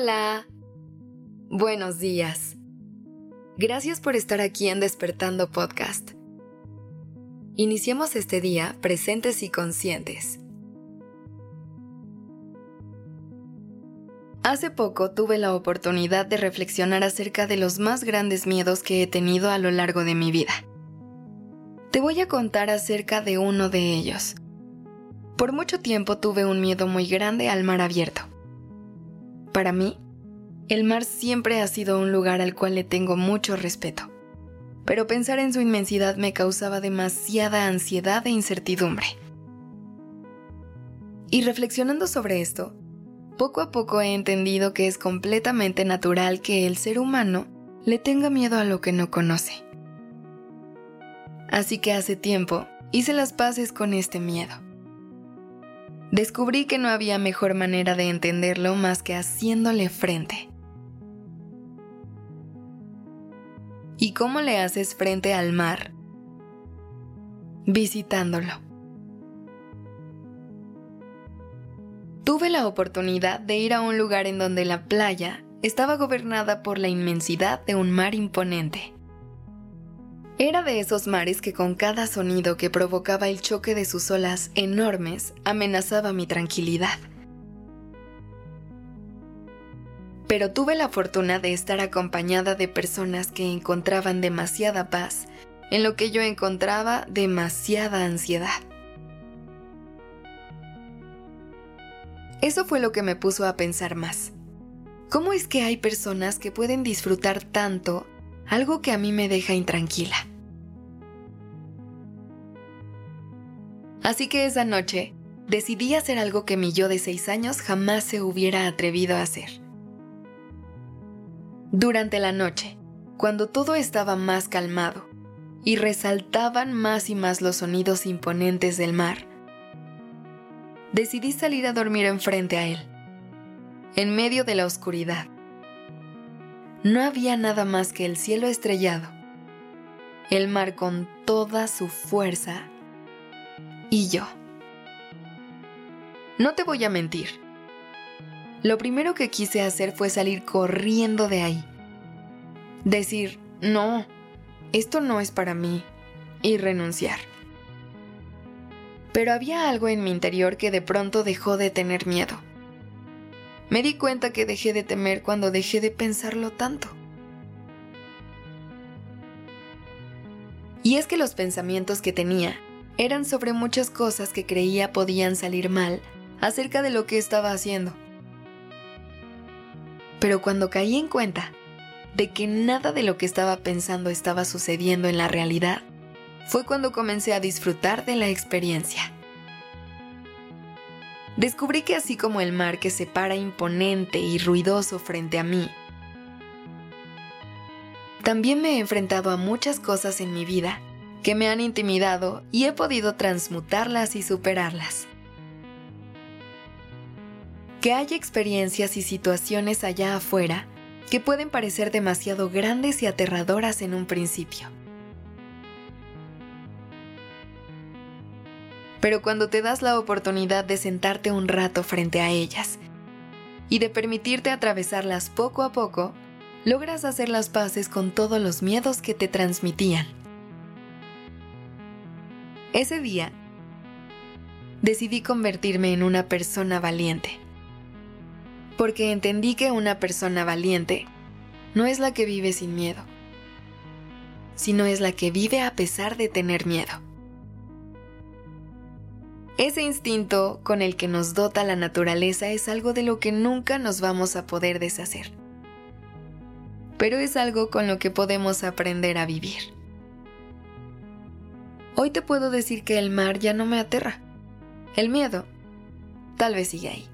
Hola. Buenos días. Gracias por estar aquí en Despertando Podcast. Iniciemos este día presentes y conscientes. Hace poco tuve la oportunidad de reflexionar acerca de los más grandes miedos que he tenido a lo largo de mi vida. Te voy a contar acerca de uno de ellos. Por mucho tiempo tuve un miedo muy grande al mar abierto. Para mí, el mar siempre ha sido un lugar al cual le tengo mucho respeto, pero pensar en su inmensidad me causaba demasiada ansiedad e incertidumbre. Y reflexionando sobre esto, poco a poco he entendido que es completamente natural que el ser humano le tenga miedo a lo que no conoce. Así que hace tiempo hice las paces con este miedo descubrí que no había mejor manera de entenderlo más que haciéndole frente. ¿Y cómo le haces frente al mar? Visitándolo. Tuve la oportunidad de ir a un lugar en donde la playa estaba gobernada por la inmensidad de un mar imponente. Era de esos mares que con cada sonido que provocaba el choque de sus olas enormes amenazaba mi tranquilidad. Pero tuve la fortuna de estar acompañada de personas que encontraban demasiada paz en lo que yo encontraba demasiada ansiedad. Eso fue lo que me puso a pensar más. ¿Cómo es que hay personas que pueden disfrutar tanto algo que a mí me deja intranquila. Así que esa noche decidí hacer algo que mi yo de seis años jamás se hubiera atrevido a hacer. Durante la noche, cuando todo estaba más calmado y resaltaban más y más los sonidos imponentes del mar, decidí salir a dormir enfrente a él, en medio de la oscuridad no había nada más que el cielo estrellado, el mar con toda su fuerza y yo. No te voy a mentir. Lo primero que quise hacer fue salir corriendo de ahí. Decir, no, esto no es para mí, y renunciar. Pero había algo en mi interior que de pronto dejó de tener miedo. Me di cuenta que dejé de temer cuando dejé de pensarlo tanto. Y es que los pensamientos que tenía eran sobre muchas cosas que creía podían salir mal acerca de lo que estaba haciendo. Pero cuando caí en cuenta de que nada de lo que estaba pensando estaba sucediendo en la realidad, fue cuando comencé a disfrutar de la experiencia descubrí que así como el mar que se para imponente y ruidoso frente a mí, también me he enfrentado a muchas cosas en mi vida que me han intimidado y he podido transmutarlas y superarlas. Que hay experiencias y situaciones allá afuera que pueden parecer demasiado grandes y aterradoras en un principio. Pero cuando te das la oportunidad de sentarte un rato frente a ellas y de permitirte atravesarlas poco a poco, logras hacer las paces con todos los miedos que te transmitían. Ese día, decidí convertirme en una persona valiente, porque entendí que una persona valiente no es la que vive sin miedo, sino es la que vive a pesar de tener miedo. Ese instinto con el que nos dota la naturaleza es algo de lo que nunca nos vamos a poder deshacer. Pero es algo con lo que podemos aprender a vivir. Hoy te puedo decir que el mar ya no me aterra. El miedo tal vez sigue ahí.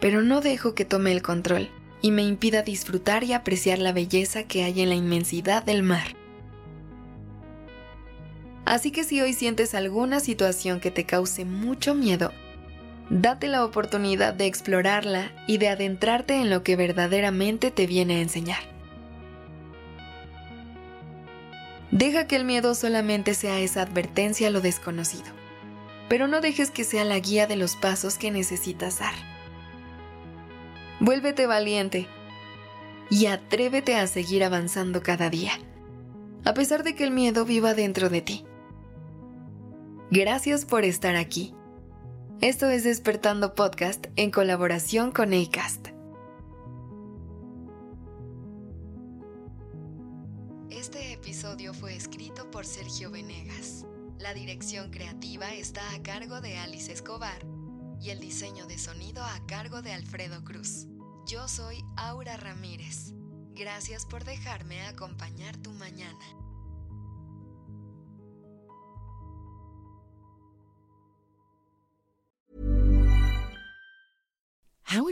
Pero no dejo que tome el control y me impida disfrutar y apreciar la belleza que hay en la inmensidad del mar. Así que si hoy sientes alguna situación que te cause mucho miedo, date la oportunidad de explorarla y de adentrarte en lo que verdaderamente te viene a enseñar. Deja que el miedo solamente sea esa advertencia a lo desconocido, pero no dejes que sea la guía de los pasos que necesitas dar. Vuélvete valiente y atrévete a seguir avanzando cada día, a pesar de que el miedo viva dentro de ti. Gracias por estar aquí. Esto es Despertando Podcast en colaboración con ACAST. Este episodio fue escrito por Sergio Venegas. La dirección creativa está a cargo de Alice Escobar y el diseño de sonido a cargo de Alfredo Cruz. Yo soy Aura Ramírez. Gracias por dejarme acompañar tu mañana.